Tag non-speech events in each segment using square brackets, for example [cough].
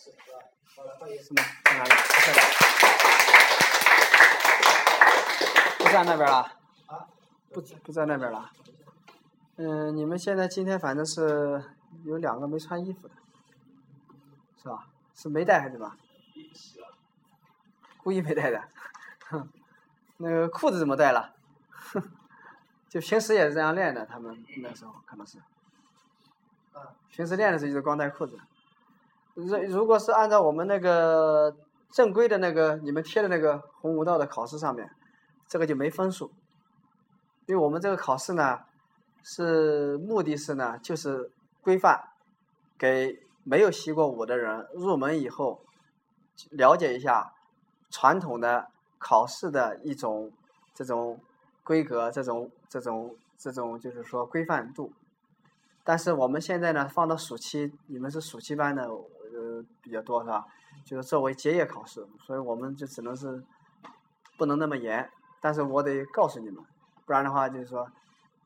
什么？在哪里？不在那边了？不不在那边了。嗯，你们现在今天反正是有两个没穿衣服的，是吧？是没带还是什么？故意没带的。哼，那个裤子怎么带了？哼，[laughs] 就平时也是这样练的，他们那时候可能是。平时练的时候就是光带裤子。如如果是按照我们那个正规的那个你们贴的那个红舞道的考试上面，这个就没分数，因为我们这个考试呢，是目的是呢就是规范给没有习过武的人入门以后了解一下传统的考试的一种这种规格，这种这种这种就是说规范度。但是我们现在呢放到暑期，你们是暑期班的。比较多是吧？就是作为结业考试，所以我们就只能是不能那么严。但是我得告诉你们，不然的话就是说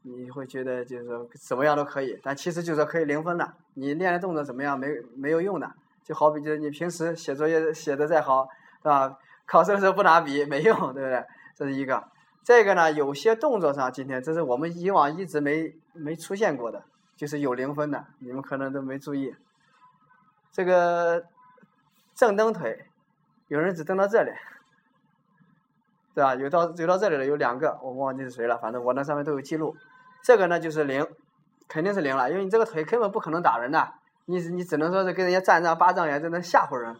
你会觉得就是说怎么样都可以，但其实就是可以零分的。你练的动作怎么样没没有用的，就好比就是你平时写作业写的再好，是吧？考试的时候不拿笔没用，对不对？这是一个。再一个呢，有些动作上今天这是我们以往一直没没出现过的，就是有零分的，你们可能都没注意。这个正蹬腿，有人只蹬到这里，对吧？有到有到这里的有两个，我忘记是谁了，反正我那上面都有记录。这个呢就是零，肯定是零了，因为你这个腿根本不可能打人的，你你只能说是跟人家站仗八丈远，在那吓唬人，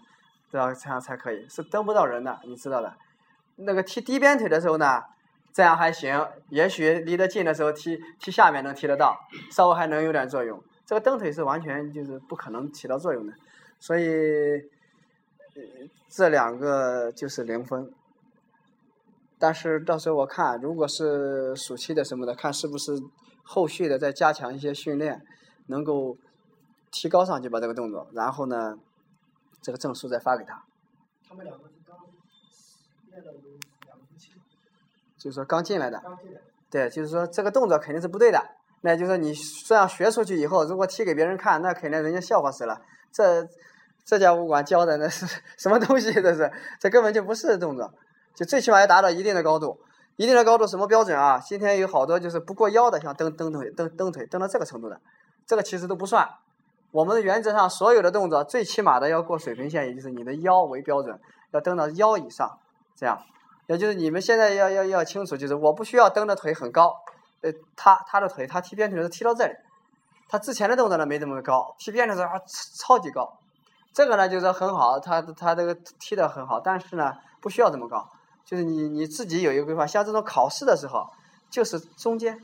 对吧？这样才可以，是蹬不到人的，你知道的。那个踢低边腿的时候呢，这样还行，也许离得近的时候踢踢下面能踢得到，稍微还能有点作用。这个蹬腿是完全就是不可能起到作用的。所以，这两个就是零分。但是到时候我看，如果是暑期的什么的，看是不是后续的再加强一些训练，能够提高上去把这个动作，然后呢，这个证书再发给他。他们两个是刚练了有两个星期。就是说刚进来的。刚进来。对，就是说这个动作肯定是不对的。那就是说你这样学出去以后，如果踢给别人看，那肯定人家笑话死了。这。这家武馆教的那是什么东西？这是，这根本就不是动作，就最起码要达到一定的高度，一定的高度什么标准啊？今天有好多就是不过腰的，像蹬蹬腿、蹬蹬腿蹬到这个程度的，这个其实都不算。我们的原则上所有的动作最起码的要过水平线，也就是你的腰为标准，要蹬到腰以上，这样。也就是你们现在要要要清楚，就是我不需要蹬的腿很高，呃，他他的腿他踢边腿的时候踢到这里，他之前的动作呢没这么高，踢边的时候超级高。这个呢就是很好，他他这个踢的很好，但是呢不需要这么高，就是你你自己有一个规划，像这种考试的时候，就是中间，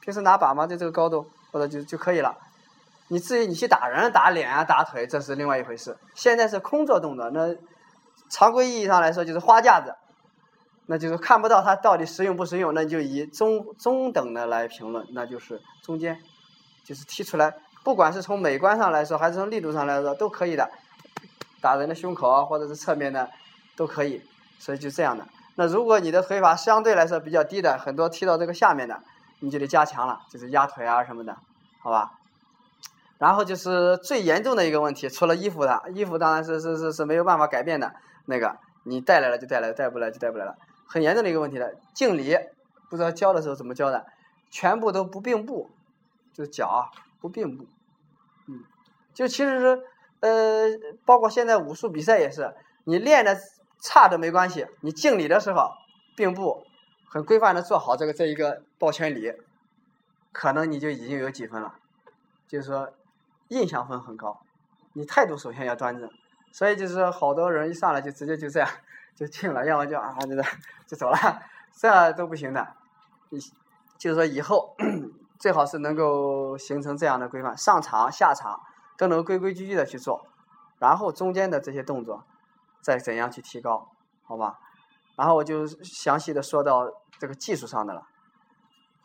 平时拿把嘛就这个高度或者就就可以了。你至于你去打人、打脸啊、打腿，这是另外一回事。现在是空做动作，那常规意义上来说就是花架子，那就是看不到它到底实用不实用，那就以中中等的来评论，那就是中间，就是踢出来。不管是从美观上来说，还是从力度上来说，都可以的。打人的胸口啊，或者是侧面的，都可以。所以就这样的。那如果你的腿法相对来说比较低的，很多踢到这个下面的，你就得加强了，就是压腿啊什么的，好吧？然后就是最严重的一个问题，除了衣服的，衣服当然是是是是没有办法改变的。那个你带来了就带来，带不来就带不来了。很严重的一个问题了，敬礼，不知道教的时候怎么教的，全部都不并步，就是脚啊不并步。就其实是，呃，包括现在武术比赛也是，你练的差都没关系，你敬礼的时候并不，很规范的做好这个这一个抱拳礼，可能你就已经有几分了，就是说印象分很高，你态度首先要端正，所以就是说好多人一上来就直接就这样就敬了，要么就啊这个就走了，这都不行的，你就是说以后。[clears throat] 最好是能够形成这样的规范，上场下场都能规规矩矩的去做，然后中间的这些动作再怎样去提高，好吧？然后我就详细的说到这个技术上的了。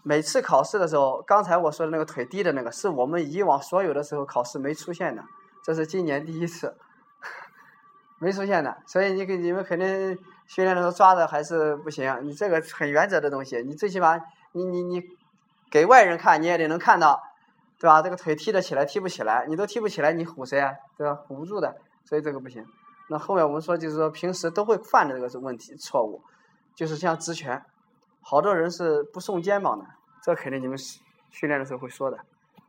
每次考试的时候，刚才我说的那个腿低的那个，是我们以往所有的时候考试没出现的，这是今年第一次 [laughs] 没出现的。所以你给你们肯定训练的时候抓的还是不行，你这个很原则的东西，你最起码你你你。给外人看，你也得能看到，对吧？这个腿踢得起来，踢不起来，你都踢不起来，你唬谁啊？对吧？唬不住的。所以这个不行。那后面我们说就是说平时都会犯的这个是问题错误，就是像直拳，好多人是不送肩膀的，这肯定你们训练的时候会说的，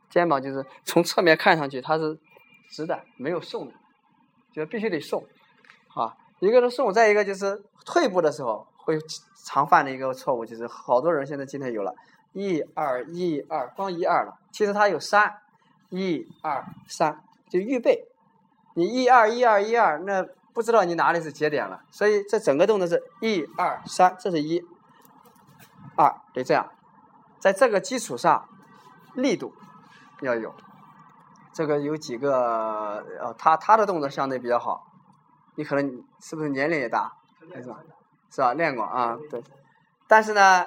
肩膀就是从侧面看上去它是直的，没有送的，就必须得送，啊，一个是送，再一个就是退步的时候会常犯的一个错误，就是好多人现在今天有了，一二一二，光一二了，其实它有三，一二三，就预备，你一二一二一二，那不知道你哪里是节点了，所以这整个动作是一二三，这是一，二得这样，在这个基础上。力度要有，这个有几个呃，他他的动作相对比较好，你可能是不是年龄也大，是吧？是吧？练过啊，对。但是呢，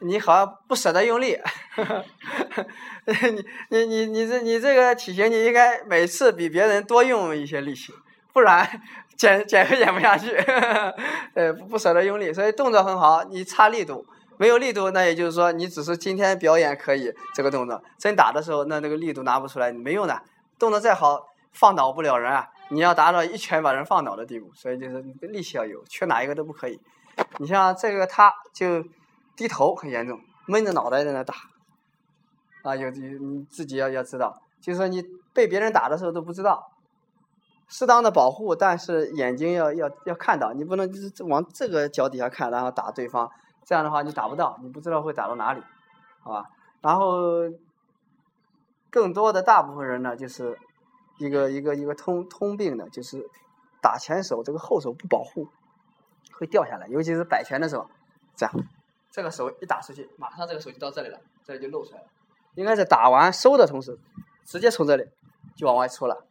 你好像不舍得用力，[laughs] 你你你你这你这个体型，你应该每次比别人多用一些力气，不然减减都减不下去。呃，不舍得用力，所以动作很好，你差力度。没有力度，那也就是说，你只是今天表演可以这个动作，真打的时候，那那个力度拿不出来，你没用的。动作再好，放倒不了人啊！你要达到一拳把人放倒的地步，所以就是力气要有，缺哪一个都不可以。你像这个，他就低头很严重，闷着脑袋在那打，啊，有你自己要要知道，就是说你被别人打的时候都不知道，适当的保护，但是眼睛要要要看到，你不能就是往这个脚底下看，然后打对方。这样的话你打不到，你不知道会打到哪里，好吧？然后更多的大部分人呢，就是一个一个一个通通病的，就是打前手这个后手不保护，会掉下来，尤其是摆拳的时候，这样，这个手一打出去，马上这个手就到这里了，这里就露出来了。应该是打完收的同时，直接从这里就往外出了，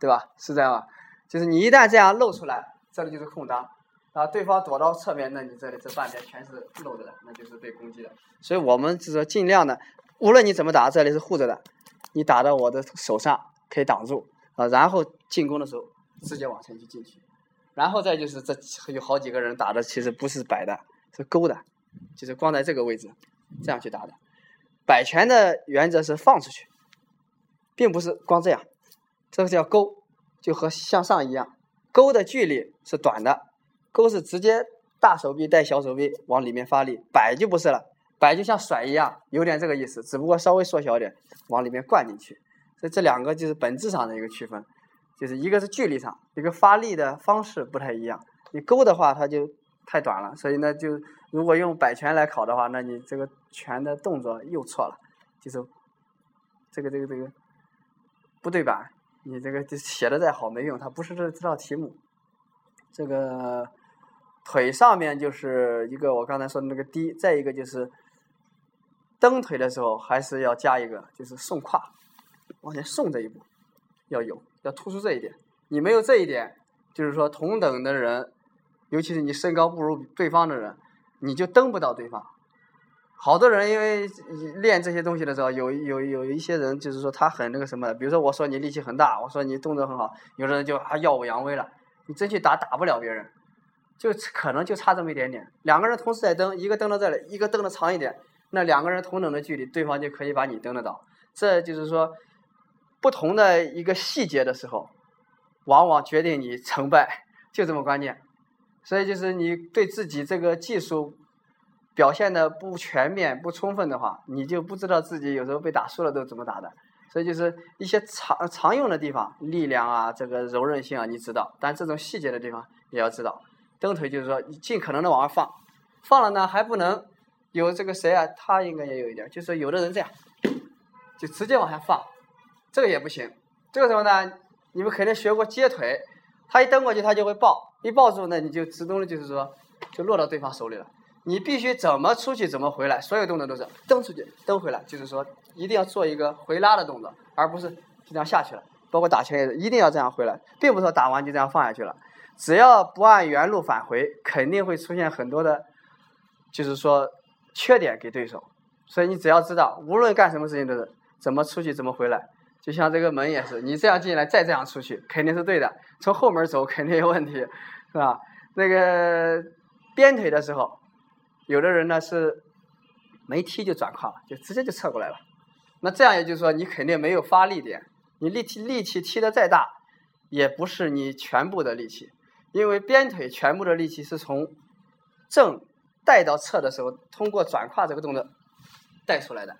对吧？是这样吧？就是你一旦这样露出来，这里就是空当。啊，对方躲到侧面，那你这里这半边全是露着的，那就是被攻击的。所以我们就是说尽量的，无论你怎么打，这里是护着的，你打到我的手上可以挡住啊，然后进攻的时候直接往前就进去。然后再就是这有好几个人打的其实不是摆的，是勾的，就是光在这个位置这样去打的。摆拳的原则是放出去，并不是光这样，这个叫勾，就和向上一样，勾的距离是短的。勾是直接大手臂带小手臂往里面发力，摆就不是了，摆就像甩一样，有点这个意思，只不过稍微缩小点，往里面灌进去。所以这两个就是本质上的一个区分，就是一个是距离上，一个发力的方式不太一样。你勾的话，它就太短了，所以呢，就如果用摆拳来考的话，那你这个拳的动作又错了，就是这个这个这个不对版，你这个写的再好没用，它不是这这道题目，这个。腿上面就是一个我刚才说的那个低，再一个就是蹬腿的时候还是要加一个，就是送胯，往前送这一步要有，要突出这一点。你没有这一点，就是说同等的人，尤其是你身高不如对方的人，你就蹬不到对方。好多人因为练这些东西的时候，有有有一些人就是说他很那个什么，比如说我说你力气很大，我说你动作很好，有的人就还耀武扬威了，你真去打打不了别人。就可能就差这么一点点，两个人同时在蹬，一个蹬到这里，一个蹬的长一点，那两个人同等的距离，对方就可以把你蹬得到。这就是说，不同的一个细节的时候，往往决定你成败，就这么关键。所以就是你对自己这个技术表现的不全面、不充分的话，你就不知道自己有时候被打输了都怎么打的。所以就是一些常常用的地方，力量啊，这个柔韧性啊，你知道，但这种细节的地方也要知道。蹬腿就是说，你尽可能的往外放，放了呢还不能有这个谁啊？他应该也有一点，就是有的人这样，就直接往下放，这个也不行。这个时候呢，你们肯定学过接腿，他一蹬过去他就会抱，一抱住那你就自动的就是说，就落到对方手里了。你必须怎么出去怎么回来，所有动作都是蹬出去蹬回来，就是说一定要做一个回拉的动作，而不是就这样下去了。包括打拳也是，一定要这样回来，并不是说打完就这样放下去了。只要不按原路返回，肯定会出现很多的，就是说缺点给对手。所以你只要知道，无论干什么事情都是怎么出去怎么回来。就像这个门也是，你这样进来再这样出去，肯定是对的。从后门走肯定有问题，是吧？那个鞭腿的时候，有的人呢是没踢就转胯了，就直接就侧过来了。那这样也就是说，你肯定没有发力点。你力气力气踢的再大。也不是你全部的力气，因为鞭腿全部的力气是从正带到侧的时候，通过转胯这个动作带出来的。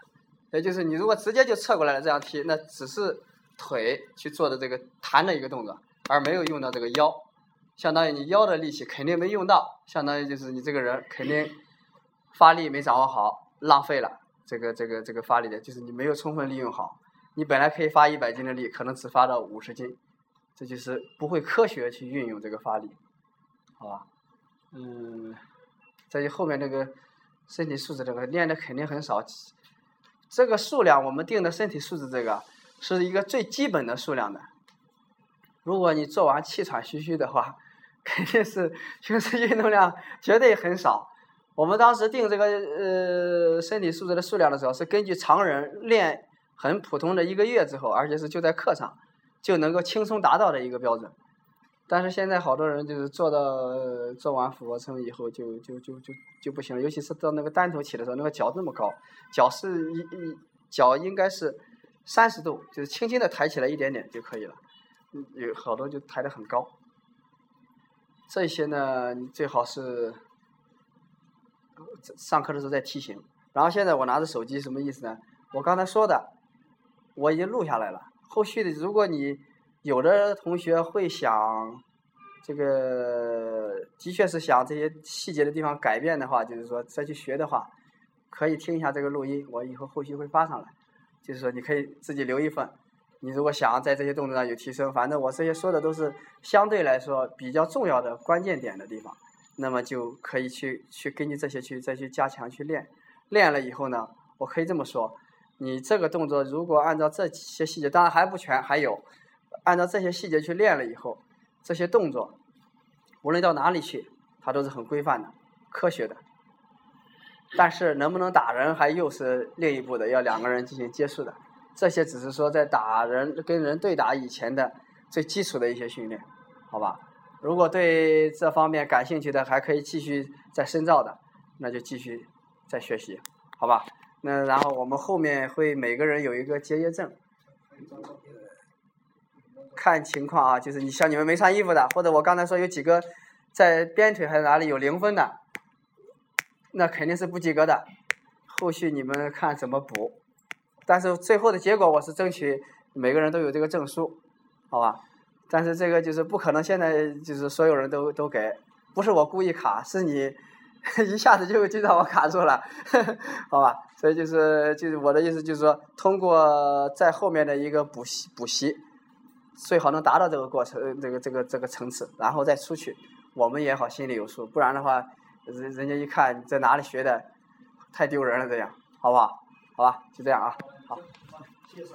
也就是你如果直接就侧过来了这样踢，那只是腿去做的这个弹的一个动作，而没有用到这个腰，相当于你腰的力气肯定没用到，相当于就是你这个人肯定发力没掌握好，浪费了这个这个这个发力的，就是你没有充分利用好。你本来可以发一百斤的力，可能只发到五十斤，这就是不会科学去运用这个发力，好吧？嗯，再就后面这个身体素质这个练的肯定很少。这个数量我们定的身体素质，这个是一个最基本的数量的。如果你做完气喘吁吁的话，肯定是平时运动量绝对很少。我们当时定这个呃身体素质的数量的时候，是根据常人练很普通的一个月之后，而且是就在课上就能够轻松达到的一个标准。但是现在好多人就是做到做完俯卧撑以后就就就就就不行了，尤其是到那个单头起的时候，那个脚这么高，脚是一一脚应该是三十度，就是轻轻的抬起来一点点就可以了。有好多就抬得很高。这些呢，你最好是上课的时候再提醒。然后现在我拿着手机什么意思呢？我刚才说的我已经录下来了，后续的如果你。有的同学会想，这个的确是想这些细节的地方改变的话，就是说再去学的话，可以听一下这个录音，我以后后续会发上来。就是说你可以自己留一份，你如果想在这些动作上有提升，反正我这些说的都是相对来说比较重要的关键点的地方，那么就可以去去根据这些去再去加强去练。练了以后呢，我可以这么说，你这个动作如果按照这些细节，当然还不全，还有。按照这些细节去练了以后，这些动作无论到哪里去，它都是很规范的、科学的。但是能不能打人，还又是另一步的，要两个人进行接触的。这些只是说在打人、跟人对打以前的最基础的一些训练，好吧？如果对这方面感兴趣的，还可以继续再深造的，那就继续再学习，好吧？那然后我们后面会每个人有一个结业证。看情况啊，就是你像你们没穿衣服的，或者我刚才说有几个在边腿还是哪里有零分的，那肯定是不及格的。后续你们看怎么补。但是最后的结果我是争取每个人都有这个证书，好吧？但是这个就是不可能，现在就是所有人都都给，不是我故意卡，是你 [laughs] 一下子就就让我卡住了，好吧？所以就是就是我的意思就是说，通过在后面的一个补习补习。最好能达到这个过程，这个这个这个层次，然后再出去，我们也好心里有数，不然的话，人人家一看你在哪里学的，太丢人了这样，好不好？好吧，就这样啊。好。谢谢。